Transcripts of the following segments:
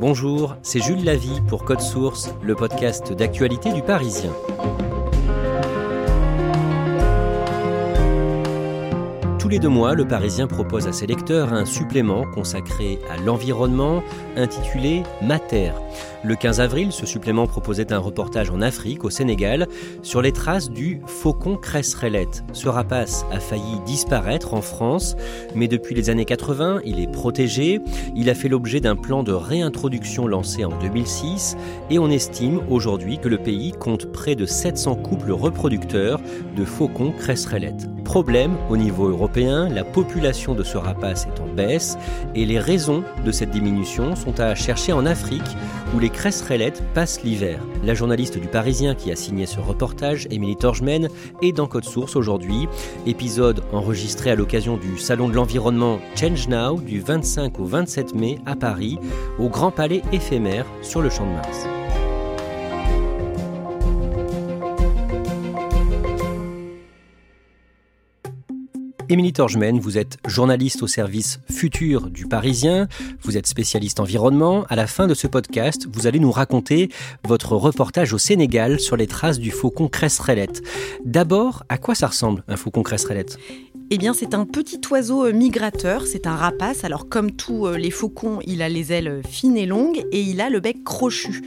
Bonjour, c'est Jules Lavie pour Code Source, le podcast d'actualité du Parisien. Tous les deux mois, le Parisien propose à ses lecteurs un supplément consacré à l'environnement intitulé Le 15 avril, ce supplément proposait un reportage en Afrique, au Sénégal, sur les traces du faucon cresserellette. Ce rapace a failli disparaître en France, mais depuis les années 80, il est protégé. Il a fait l'objet d'un plan de réintroduction lancé en 2006 et on estime aujourd'hui que le pays compte près de 700 couples reproducteurs de faucons cresserellettes. Problème au niveau européen, la population de ce rapace est en baisse et les raisons de cette diminution sont à chercher en Afrique où les cresserellettes passent l'hiver. La journaliste du Parisien qui a signé ce reportage, Émilie Torgemène, est dans Code Source aujourd'hui. Épisode enregistré à l'occasion du Salon de l'environnement Change Now du 25 au 27 mai à Paris, au Grand Palais éphémère sur le Champ de Mars. Émilie Torgemène, vous êtes journaliste au service futur du Parisien, vous êtes spécialiste environnement. À la fin de ce podcast, vous allez nous raconter votre reportage au Sénégal sur les traces du faucon cresserellette. D'abord, à quoi ça ressemble un faucon cresserellette eh bien, c'est un petit oiseau euh, migrateur, c'est un rapace. Alors, comme tous euh, les faucons, il a les ailes fines et longues et il a le bec crochu.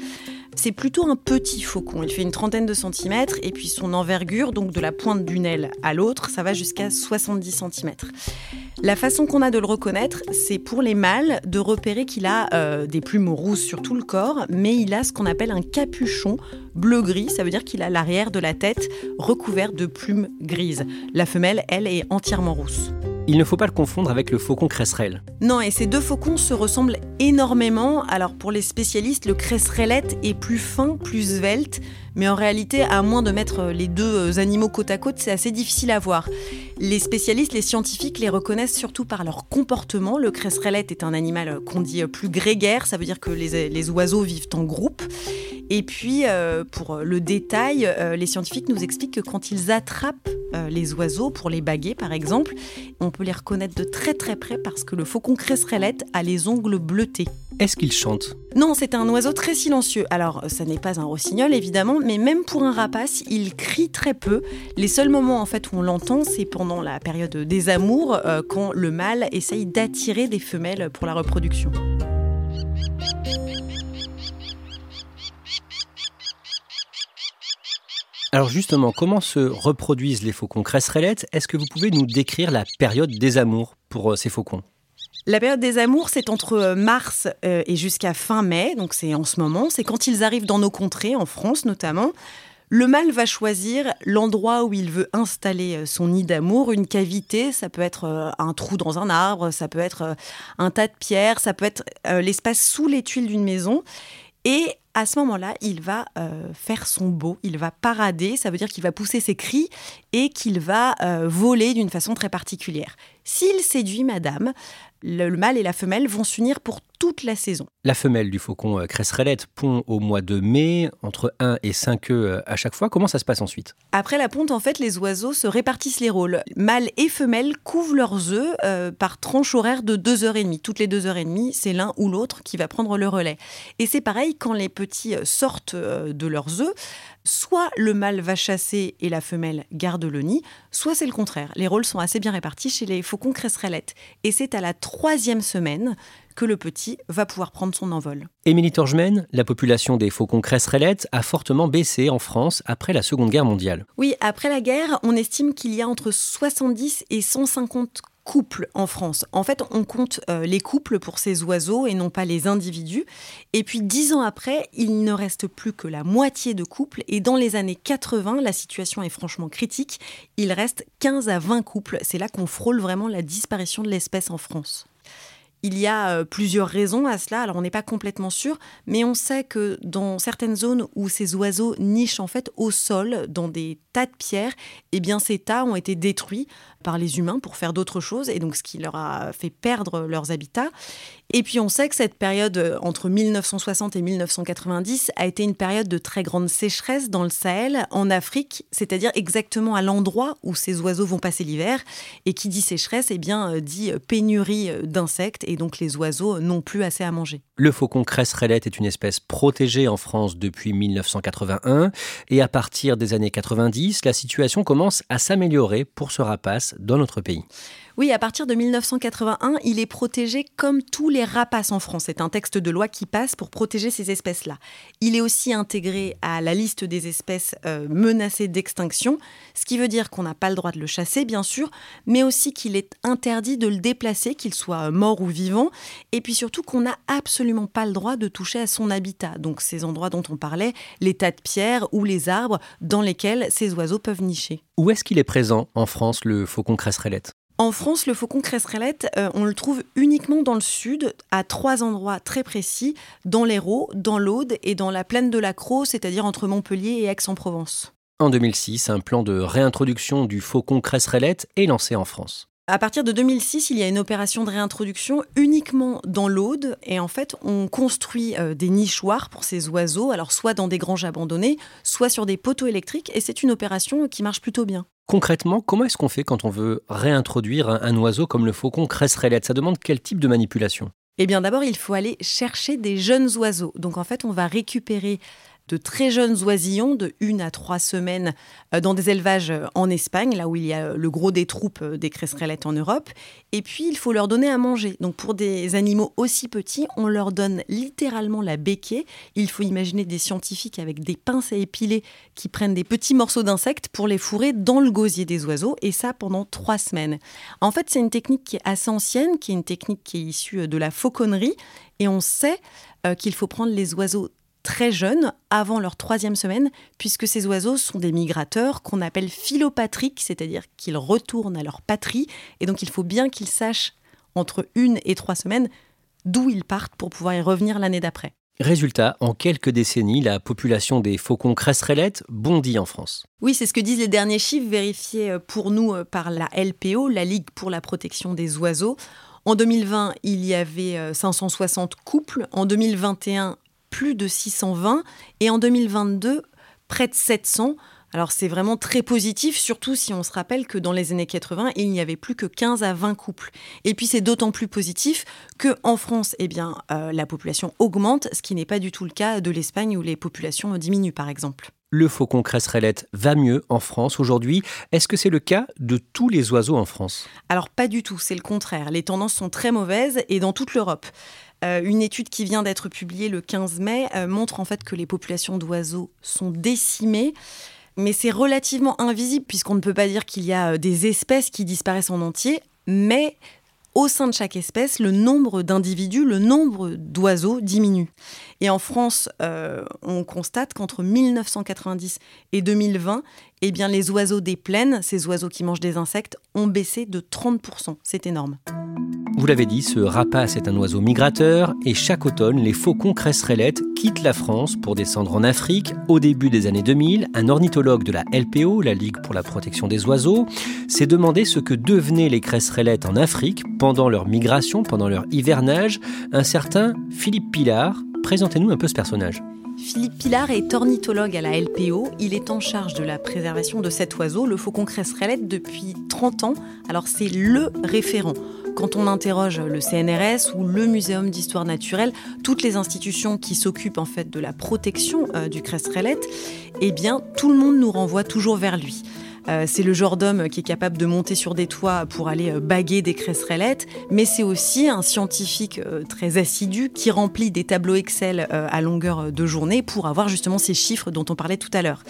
C'est plutôt un petit faucon, il fait une trentaine de centimètres et puis son envergure, donc de la pointe d'une aile à l'autre, ça va jusqu'à 70 centimètres. La façon qu'on a de le reconnaître, c'est pour les mâles de repérer qu'il a euh, des plumes rousses sur tout le corps, mais il a ce qu'on appelle un capuchon bleu-gris, ça veut dire qu'il a l'arrière de la tête recouvert de plumes grises. La femelle, elle, est entièrement rousse. Il ne faut pas le confondre avec le faucon cresserelle. Non, et ces deux faucons se ressemblent énormément. Alors pour les spécialistes, le cresserellette est plus fin, plus svelte, mais en réalité, à moins de mettre les deux animaux côte à côte, c'est assez difficile à voir. Les spécialistes, les scientifiques les reconnaissent surtout par leur comportement. Le cresserellette est un animal qu'on dit plus grégaire, ça veut dire que les, les oiseaux vivent en groupe. Et puis, euh, pour le détail, euh, les scientifiques nous expliquent que quand ils attrapent euh, les oiseaux, pour les baguer par exemple, on peut les reconnaître de très très près parce que le faucon cresserellette a les ongles bleutés. Est-ce qu'il chante? Non, c'est un oiseau très silencieux. Alors, ça n'est pas un rossignol évidemment, mais même pour un rapace, il crie très peu. Les seuls moments en fait où on l'entend, c'est pendant la période des amours, quand le mâle essaye d'attirer des femelles pour la reproduction. Alors justement, comment se reproduisent les faucons? Cresserellettes Est-ce que vous pouvez nous décrire la période des amours pour euh, ces faucons? La période des amours, c'est entre euh, mars euh, et jusqu'à fin mai, donc c'est en ce moment. C'est quand ils arrivent dans nos contrées, en France notamment. Le mâle va choisir l'endroit où il veut installer son nid d'amour, une cavité, ça peut être un trou dans un arbre, ça peut être un tas de pierres, ça peut être l'espace sous les tuiles d'une maison. Et à ce moment-là, il va euh, faire son beau, il va parader, ça veut dire qu'il va pousser ses cris et qu'il va euh, voler d'une façon très particulière. S'il séduit madame, le, mâle et la femelle vont s'unir pour toute la saison. La femelle du faucon euh, cresserellette pond au mois de mai, entre 1 et 5 œufs euh, à chaque fois. Comment ça se passe ensuite? Après la ponte, en fait, les oiseaux se répartissent les rôles. Mâle et femelle couvent leurs œufs euh, par tranche horaire de 2h30. Toutes les 2h30, c'est l'un ou l'autre qui va prendre le relais. Et c'est pareil, quand les petits sortent de leurs œufs, soit le mâle va chasser et la femelle garde le nid, soit c'est le contraire. Les rôles sont assez bien répartis chez les faucons cresserellettes. Et c'est à la troisième semaine que le petit va pouvoir prendre son envol. Émilie Torgemène, la population des faucons cresserellettes a fortement baissé en France après la Seconde Guerre mondiale. Oui, après la guerre, on estime qu'il y a entre 70 et 150 couples en France. En fait, on compte euh, les couples pour ces oiseaux et non pas les individus. Et puis dix ans après, il ne reste plus que la moitié de couples. Et dans les années 80, la situation est franchement critique. Il reste 15 à 20 couples. C'est là qu'on frôle vraiment la disparition de l'espèce en France. Il y a euh, plusieurs raisons à cela, alors on n'est pas complètement sûr, mais on sait que dans certaines zones où ces oiseaux nichent en fait au sol, dans des tas de pierres, eh ces tas ont été détruits par les humains pour faire d'autres choses, et donc ce qui leur a fait perdre leurs habitats. Et puis on sait que cette période euh, entre 1960 et 1990 a été une période de très grande sécheresse dans le Sahel, en Afrique, c'est-à-dire exactement à l'endroit où ces oiseaux vont passer l'hiver. Et qui dit sécheresse, eh bien euh, dit pénurie d'insectes, et donc les oiseaux n'ont plus assez à manger. Le faucon cresserellette est une espèce protégée en France depuis 1981, et à partir des années 90, la situation commence à s'améliorer pour ce rapace dans notre pays. Oui, à partir de 1981, il est protégé comme tous les rapaces en France. C'est un texte de loi qui passe pour protéger ces espèces-là. Il est aussi intégré à la liste des espèces euh, menacées d'extinction, ce qui veut dire qu'on n'a pas le droit de le chasser, bien sûr, mais aussi qu'il est interdit de le déplacer, qu'il soit mort ou vivant, et puis surtout qu'on n'a absolument pas le droit de toucher à son habitat. Donc ces endroits dont on parlait, les tas de pierres ou les arbres dans lesquels ces oiseaux peuvent nicher. Où est-ce qu'il est présent en France, le faucon cresserellette? En France, le faucon cresserellette, euh, on le trouve uniquement dans le sud, à trois endroits très précis, dans l'Hérault, dans l'Aude et dans la plaine de la Croix, c'est-à-dire entre Montpellier et Aix-en-Provence. En 2006, un plan de réintroduction du faucon cresserellette est lancé en France. À partir de 2006, il y a une opération de réintroduction uniquement dans l'Aude. Et en fait, on construit euh, des nichoirs pour ces oiseaux, alors soit dans des granges abandonnées, soit sur des poteaux électriques. Et c'est une opération qui marche plutôt bien. Concrètement, comment est-ce qu'on fait quand on veut réintroduire un, oiseau comme le faucon cresserellette Ça demande quel type de manipulation? Eh bien d'abord, il faut aller chercher des jeunes oiseaux. Donc en fait, on va récupérer de très jeunes oisillons de une à trois semaines euh, dans des élevages euh, en Espagne, là où il y a euh, le gros des troupes des cresserellettes en Europe. Et puis, il faut leur donner à manger. Donc, pour des animaux aussi petits, on leur donne littéralement la béquée. Il faut imaginer des scientifiques avec des pinces à épiler qui prennent des petits morceaux d'insectes pour les fourrer dans le gosier des oiseaux, et ça pendant trois semaines. En fait, c'est une technique qui est assez ancienne, qui est une technique qui est issue de la fauconnerie, et on sait qu'il faut prendre les oiseaux très jeunes, avant leur troisième semaine, puisque ces oiseaux sont des migrateurs qu'on appelle philopatriques, c'est-à-dire qu'ils retournent à leur patrie, et donc il faut bien qu'ils sachent entre une et trois semaines d'où ils partent pour pouvoir y revenir l'année d'après. Résultat, en quelques décennies, la population des faucons cresserellettes bondit en France. Oui, c'est ce que disent les derniers chiffres vérifiés euh, pour nous euh, par la LPO, la Ligue pour la protection des oiseaux. En 2020, il y avait 560 euh, couples. En 2021, plus de 620 et en 2022, près de 700. Alors c'est vraiment très positif, surtout si on se rappelle que dans les années 80, il n'y avait plus que 15 à 20 couples. Et puis c'est d'autant plus positif que en France, eh bien, euh, la population augmente, ce qui n'est pas du tout le cas de l'Espagne où les populations diminuent par exemple. Le faucon cresserellette va mieux en France aujourd'hui. Est-ce que c'est le cas de tous les oiseaux en France? Alors pas du tout, c'est le contraire. Les tendances sont très mauvaises et dans toute l'Europe. Euh, une étude qui vient d'être publiée le 15 mai euh, montre en fait que les populations d'oiseaux sont décimées. Mais c'est relativement invisible puisqu'on ne peut pas dire qu'il y a euh, des espèces qui disparaissent en entier, mais au sein de chaque espèce, le nombre d'individus, le nombre d'oiseaux diminue. Et en France, on constate qu'entre 1990 et 2020, eh bien, les oiseaux des plaines, ces oiseaux qui mangent des insectes, ont baissé de 30%. C'est énorme. Vous l'avez dit, ce rapace est un oiseau migrateur et chaque automne, les faucons cresserellettes quittent la France pour descendre en Afrique. Au début des années 2000, un ornithologue de la LPO, la Ligue pour la protection des oiseaux, s'est demandé ce que devenaient les cresserellettes en Afrique pendant leur migration, pendant leur hivernage. Un certain Philippe Pilar, présentez-nous un peu ce personnage. Philippe Pilar est ornithologue à la LPO. Il est en charge de la préservation de cet oiseau, le faucon cresserellette, depuis 30 ans. Alors c'est le référent. Quand on interroge le CNRS ou le Muséum d'histoire naturelle, toutes les institutions qui s'occupent en fait de la protection euh, du cresserellette, eh bien tout le monde nous renvoie toujours vers lui. Euh, c'est le genre d'homme qui est capable de monter sur des toits pour aller baguer des cresserellettes, mais c'est aussi un scientifique très assidu qui remplit des tableaux Excel à longueur de journée pour avoir justement ces chiffres dont on parlait tout à l'heure.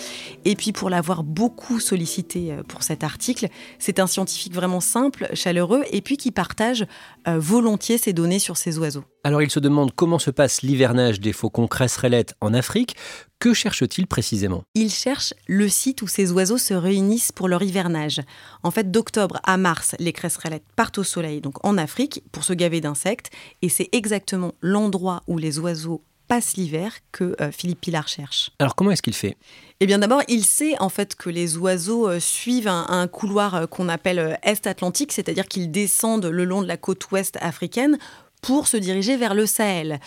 Et puis pour l'avoir beaucoup sollicité pour cet article, c'est un scientifique vraiment simple, chaleureux, et puis qui partage volontiers ses données sur ces oiseaux. Alors il se demande comment se passe l'hivernage des faucons cresserellettes en Afrique. Que cherche-t-il précisément? Il cherche le site où ces oiseaux se réunissent pour leur hivernage. En fait, d'octobre à mars, les cresserellettes partent au soleil, donc en Afrique, pour se gaver d'insectes, et c'est exactement l'endroit où les oiseaux passent l'hiver que euh, Philippe Pilar cherche. Alors comment est-ce qu'il fait? Eh bien d'abord, il sait en fait que les oiseaux euh, suivent un, couloir euh, qu'on appelle Est-Atlantique, c'est-à-dire qu'ils descendent le long de la côte ouest africaine pour se diriger vers le Sahel.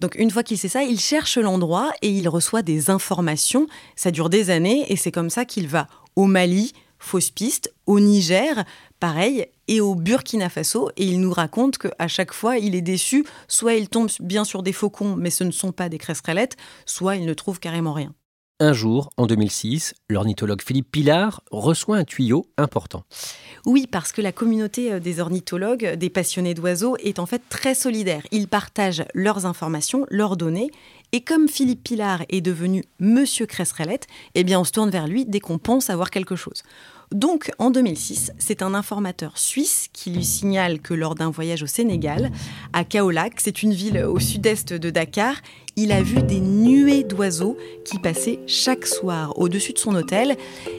Donc une fois qu'il sait ça, il cherche l'endroit et il reçoit des informations. Ça dure des années et c'est comme ça qu'il va au Mali, fausse piste, au Niger, pareil, et au Burkina Faso. Et il nous raconte qu'à chaque fois, il est déçu. Soit il tombe bien sur des faucons, mais ce ne sont pas des cresserellettes, soit il ne trouve carrément rien. Un jour, en 2006, l'ornithologue Philippe Pilar reçoit un tuyau important. Oui, parce que la communauté euh, des ornithologues, des passionnés d'oiseaux, est en fait très solidaire. Ils partagent leurs informations, leurs données. Et comme Philippe Pilar est devenu Monsieur Cresserellette, eh bien on se tourne vers lui dès qu'on pense avoir quelque chose. Donc, en 2006, c'est un informateur suisse qui lui signale que lors d'un voyage au Sénégal, à Kaolack, c'est une ville au sud-est de Dakar, il a vu des nuées d'oiseaux qui passaient chaque soir au-dessus de son hôtel.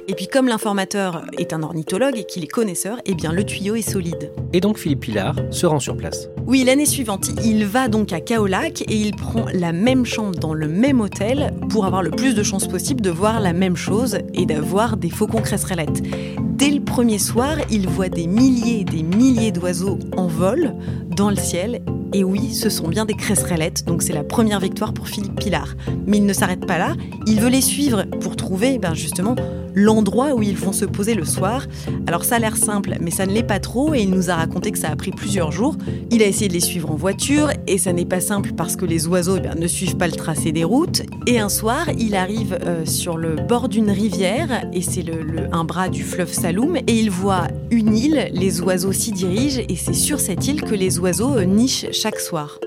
Et puis comme l'informateur est un ornithologue et qu'il est connaisseur, eh bien le tuyau est solide. Et donc Philippe Pilar se rend sur place. Oui, l'année suivante, il va donc à Kaolack et il prend la même chambre dans le même hôtel pour avoir le plus de chances possible de voir la même chose et d'avoir des faucons cresserellettes. Dès le premier soir, il voit des milliers et des milliers d'oiseaux en vol dans le ciel. Et oui, ce sont bien des cresserellettes, donc c'est la première victoire pour Philippe Pilar. Mais il ne s'arrête pas là, il veut les suivre pour trouver ben justement l'endroit où ils vont se poser le soir. Alors ça a l'air simple, mais ça ne l'est pas trop. Et il nous a raconté que ça a pris plusieurs jours. Il a essayé de les suivre en voiture. Et ça n'est pas simple parce que les oiseaux eh ne suivent pas le tracé des routes. Et un soir, il arrive euh, sur le bord d'une rivière. Et c'est le, un bras du fleuve Saloum. Et il voit une île, les oiseaux s'y dirigent. Et c'est sur cette île que les oiseaux euh, nichent chaque soir.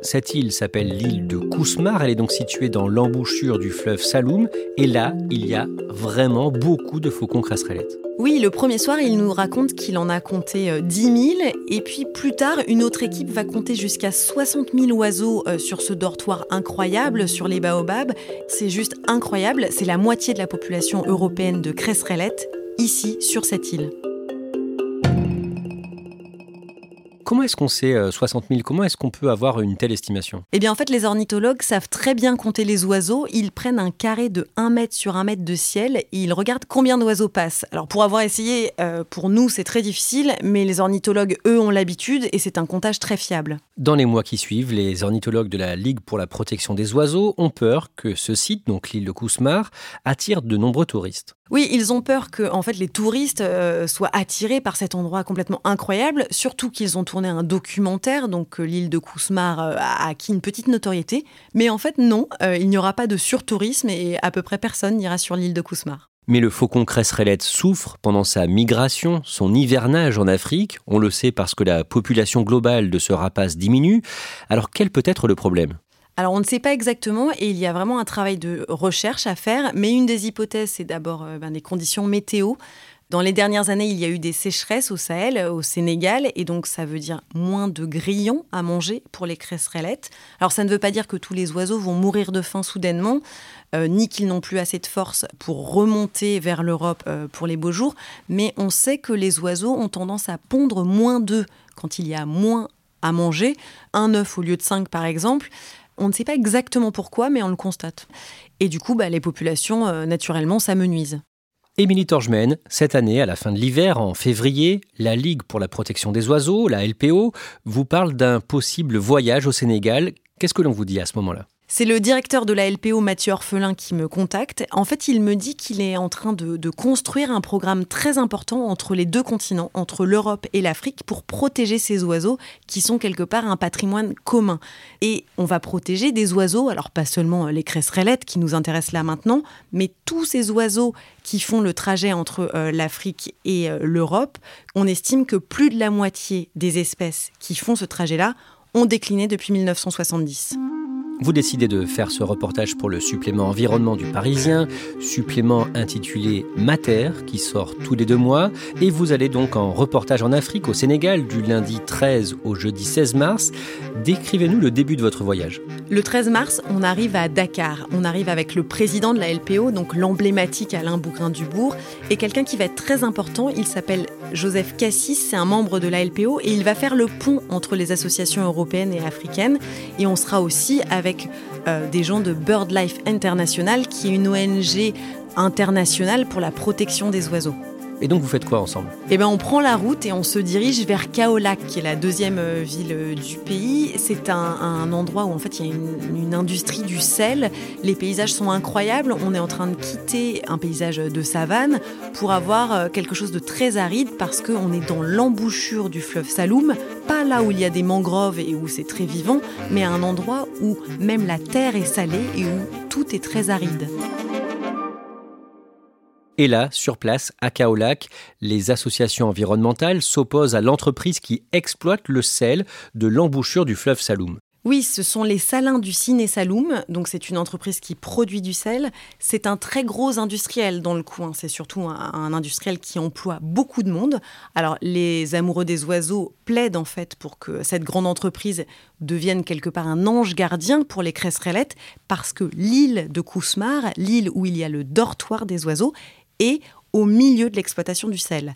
Cette île s'appelle l'île de Kousmar, elle est donc située dans l'embouchure du fleuve Saloum, et là, il y a vraiment beaucoup de faucons cresserellettes. Oui, le premier soir, il nous raconte qu'il en a compté 10 euh, 000, et puis plus tard, une autre équipe va compter jusqu'à 60 000 oiseaux euh, sur ce dortoir incroyable, sur les baobabs. C'est juste incroyable, c'est la moitié de la population européenne de cresserellettes, ici, sur cette île. Comment est-ce qu'on sait 60 euh, 000 Comment est-ce qu'on peut avoir une telle estimation? Eh bien, en fait, les ornithologues savent très bien compter les oiseaux. Ils prennent un carré de 1 mètre sur 1 mètre de ciel et ils regardent combien d'oiseaux passent. Alors, pour avoir essayé, euh, pour nous, c'est très difficile, mais les ornithologues, eux, ont l'habitude et c'est un comptage très fiable. Dans les mois qui suivent, les ornithologues de la Ligue pour la protection des oiseaux ont peur que ce site, donc l'île de Kousmar, attire de nombreux touristes. Oui, ils ont peur que en fait les touristes euh, soient attirés par cet endroit complètement incroyable, surtout qu'ils ont tourné un documentaire, donc euh, l'île de Kousmar euh, a acquis une petite notoriété, mais en fait non, il n'y aura pas de surtourisme et à peu près personne n'ira sur l'île de Kousmar. Mais le faucon cresserellette souffre pendant sa migration, son hivernage en Afrique. On le sait parce que la population globale de ce rapace diminue. Alors quel peut être le problème? Alors on ne sait pas exactement et il y a vraiment un travail de recherche à faire, mais une des hypothèses, c'est d'abord euh, ben, des conditions météo. Dans les dernières années, il y a eu des sécheresses au Sahel, au Sénégal, et donc ça veut dire moins de grillons à manger pour les cresserellettes. Alors ça ne veut pas dire que tous les oiseaux vont mourir de faim soudainement, euh, ni qu'ils n'ont plus assez de force pour remonter vers l'Europe euh, pour les beaux jours, mais on sait que les oiseaux ont tendance à pondre moins d'œufs quand il y a moins à manger, un œuf au lieu de cinq par exemple. On ne sait pas exactement pourquoi, mais on le constate. Et du coup, bah, les populations, euh, naturellement, s'amenuisent. Émilie Torgemène, cette année, à la fin de l'hiver, en février, la Ligue pour la protection des oiseaux, la LPO, vous parle d'un possible voyage au Sénégal. Qu'est-ce que l'on vous dit à ce moment-là? C'est le directeur de la LPO, Mathieu Orphelin, qui me contacte. En fait, il me dit qu'il est en train de, construire un programme très important entre les deux continents, entre l'Europe et l'Afrique, pour protéger ces oiseaux qui sont quelque part un patrimoine commun. Et on va protéger des oiseaux, alors pas seulement les cresserellettes qui nous intéressent là maintenant, mais tous ces oiseaux qui font le trajet entre euh, l'Afrique et euh, l'Europe. On estime que plus de la moitié des espèces qui font ce trajet-là ont décliné depuis 1970. Vous décidez de faire ce reportage pour le supplément environnement du Parisien, supplément intitulé Mater, qui sort tous les deux mois, et vous allez donc en reportage en Afrique, au Sénégal, du lundi 13 au jeudi 16 mars. Décrivez-nous le début de votre voyage. Le 13 mars, on arrive à Dakar. On arrive avec le président de la LPO, donc l'emblématique Alain Bougrain-Dubourg, et quelqu'un qui va être très important. Il s'appelle Joseph Cassis, c'est un membre de la LPO, et il va faire le pont entre les associations européennes et africaines. Et on sera aussi avec euh, des gens de BirdLife International, qui est une ONG internationale pour la protection des oiseaux. Et donc vous faites quoi ensemble? Eh ben on prend la route et on se dirige vers Kaolac, qui est la deuxième euh, ville euh, du pays. C'est un, endroit où en fait il y a une, industrie du sel. Les paysages sont incroyables. On est en train de quitter un paysage de savane pour avoir euh, quelque chose de très aride parce qu'on est dans l'embouchure du fleuve Saloum, pas là où il y a des mangroves et où c'est très vivant, mais à un endroit où même la terre est salée et où tout est très aride. Et là, sur place, à Kaolac, les associations environnementales s'opposent à l'entreprise qui exploite le sel de l'embouchure du fleuve Saloum. Oui, ce sont les salins du Ciné Saloum. Donc, c'est une entreprise qui produit du sel. C'est un très gros industriel dans le coin. C'est surtout un, industriel qui emploie beaucoup de monde. Alors, les amoureux des oiseaux plaident en fait pour que cette grande entreprise devienne quelque part un ange gardien pour les cresserellettes, parce que l'île de Kousmar, l'île où il y a le dortoir des oiseaux, et au milieu de l'exploitation du sel.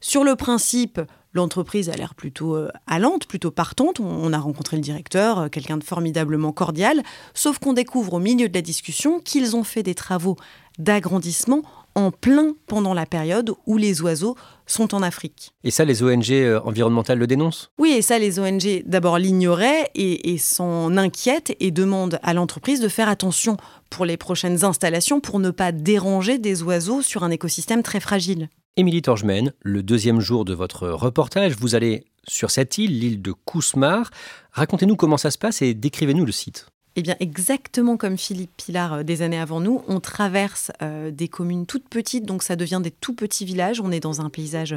Sur le principe, l'entreprise a l'air plutôt euh, allante, plutôt partante. On a rencontré le directeur, euh, quelqu'un de formidablement cordial, sauf qu'on découvre au milieu de la discussion qu'ils ont fait des travaux d'agrandissement en plein pendant la période où les oiseaux sont en Afrique. Et ça, les ONG euh, environnementales le dénoncent? Oui, et ça, les ONG d'abord l'ignoraient et, et s'en inquiètent et demandent à l'entreprise de faire attention pour les prochaines installations pour ne pas déranger des oiseaux sur un écosystème très fragile. Émilie Torgemène, le deuxième jour de votre reportage, vous allez sur cette île, l'île de Kousmar. Racontez-nous comment ça se passe et décrivez-nous le site. Eh bien, exactement comme Philippe Pilar euh, des années avant nous, on traverse euh, des communes toutes petites, donc ça devient des tout petits villages. On est dans un paysage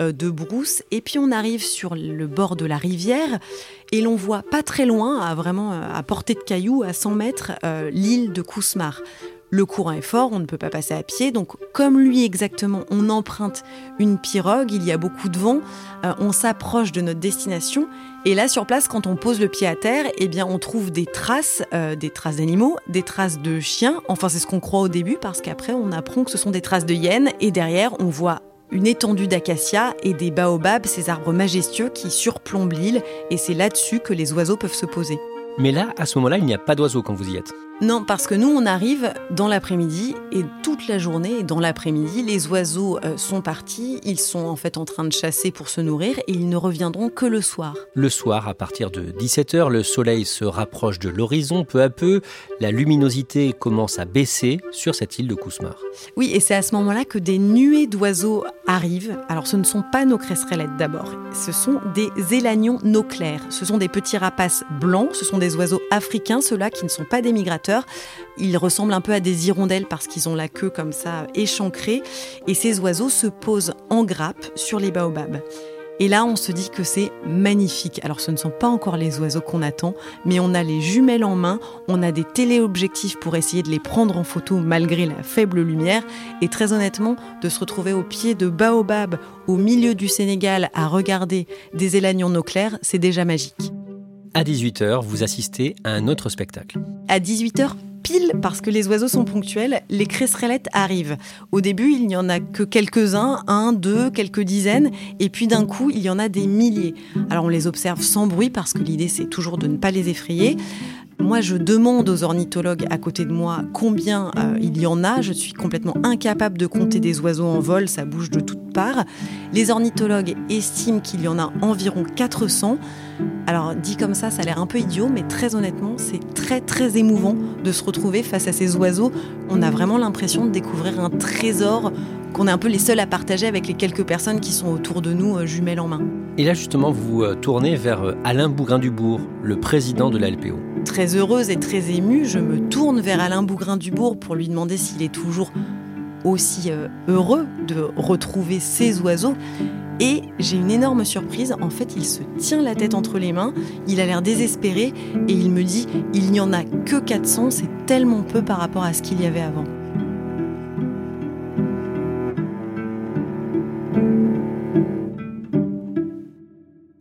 euh, de brousse, et puis on arrive sur le bord de la rivière, et l'on voit pas très loin, à vraiment à portée de cailloux, à 100 mètres, l'île de Kousmar. Le courant est fort, on ne peut pas passer à pied, donc comme lui exactement, on emprunte une pirogue, il y a beaucoup de vent, on s'approche de notre destination et là, sur place, quand on pose le pied à terre, eh bien, on trouve des traces, euh, des traces d'animaux, des traces de chiens. Enfin, c'est ce qu'on croit au début, parce qu'après, on apprend que ce sont des traces de hyènes. Et derrière, on voit une étendue d'acacias et des baobabs, ces arbres majestueux qui surplombent l'île. Et c'est là-dessus que les oiseaux peuvent se poser. Mais là, à ce moment-là, il n'y a pas d'oiseaux quand vous y êtes. Non, parce que nous, on arrive dans l'après-midi et toute la journée, dans l'après-midi, les oiseaux euh, sont partis. Ils sont en fait en train de chasser pour se nourrir et ils ne reviendront que le soir. Le soir, à partir de 17h, le soleil se rapproche de l'horizon peu à peu. La luminosité commence à baisser sur cette île de Kousmar. Oui, et c'est à ce moment-là que des nuées d'oiseaux arrivent. Alors, ce ne sont pas nos cresserellettes d'abord. Ce sont des élanions noclaires. Ce sont des petits rapaces blancs. Ce sont des oiseaux africains, ceux-là qui ne sont pas des migrateurs ils ressemblent un peu à des hirondelles parce qu'ils ont la queue comme ça échancrée. Et ces oiseaux se posent en grappe sur les baobabs. Et là, on se dit que c'est magnifique. Alors, ce ne sont pas encore les oiseaux qu'on attend, mais on a les jumelles en main, on a des téléobjectifs pour essayer de les prendre en photo malgré la faible lumière. Et très honnêtement, de se retrouver au pied de baobabs au milieu du Sénégal à regarder des élanions no clairs, c'est déjà magique. À 18h, vous assistez à un autre spectacle. À 18h, pile parce que les oiseaux sont ponctuels, les cresserellettes arrivent. Au début, il n'y en a que quelques-uns, un, deux, quelques dizaines, et puis d'un coup, il y en a des milliers. Alors on les observe sans bruit parce que l'idée c'est toujours de ne pas les effrayer. Moi, je demande aux ornithologues à côté de moi combien euh, il y en a. Je suis complètement incapable de compter des oiseaux en vol, ça bouge de toutes parts. Les ornithologues estiment qu'il y en a environ 400. Alors, dit comme ça, ça a l'air un peu idiot, mais très honnêtement, c'est très très émouvant de se retrouver face à ces oiseaux. On a vraiment l'impression de découvrir un trésor qu'on est un peu les seuls à partager avec les quelques personnes qui sont autour de nous, euh, jumelles en main. Et là, justement, vous euh, tournez vers Alain Bougrain-Dubourg, le président de la LPO. Très heureuse et très émue, je me tourne vers Alain Bougrain-Dubourg pour lui demander s'il est toujours aussi heureux de retrouver ces oiseaux. Et j'ai une énorme surprise, en fait il se tient la tête entre les mains, il a l'air désespéré et il me dit il n'y en a que 400, c'est tellement peu par rapport à ce qu'il y avait avant.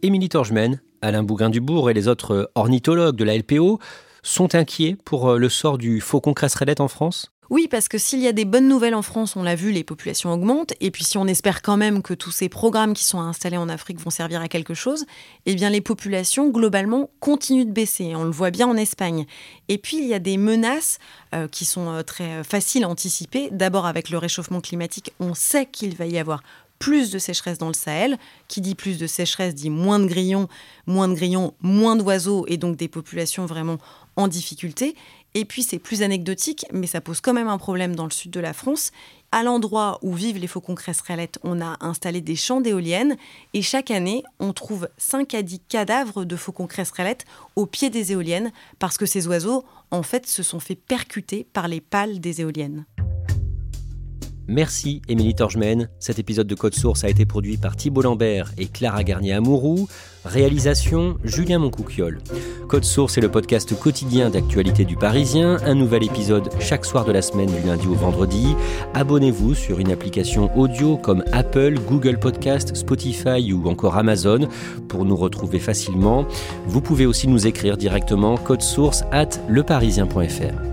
Émilie Torgemène, Alain Bougain-Dubourg et les autres ornithologues de la LPO sont inquiets pour euh, le sort du faucon crasserellette en France? Oui, parce que s'il y a des bonnes nouvelles en France, on l'a vu, les populations augmentent. Et puis si on espère quand même que tous ces programmes qui sont installés en Afrique vont servir à quelque chose, eh bien les populations, globalement, continuent de baisser. On le voit bien en Espagne. Et puis il y a des menaces euh, qui sont euh, très faciles à anticiper. D'abord avec le réchauffement climatique, on sait qu'il va y avoir plus de sécheresse dans le Sahel. Qui dit plus de sécheresse dit moins de grillons, moins de grillons, moins d'oiseaux et donc des populations vraiment en difficulté. Et puis c'est plus anecdotique, mais ça pose quand même un problème dans le sud de la France. À l'endroit où vivent les faucons cresserellettes, on a installé des champs d'éoliennes et chaque année, on trouve 5 à 10 cadavres de faucons cresserellettes au pied des éoliennes parce que ces oiseaux, en fait, se sont fait percuter par les pales des éoliennes. Merci Émilie Torgemène. Cet épisode de Code Source a été produit par Thibault Lambert et Clara Garnier-Amouroux. Réalisation Julien Moncouquiole. Code Source est le podcast quotidien d'actualité du Parisien. Un nouvel épisode chaque soir de la semaine du lundi au vendredi. Abonnez-vous sur une application audio comme Apple, Google Podcast, Spotify ou encore Amazon pour nous retrouver facilement. Vous pouvez aussi nous écrire directement code source at leparisien.fr.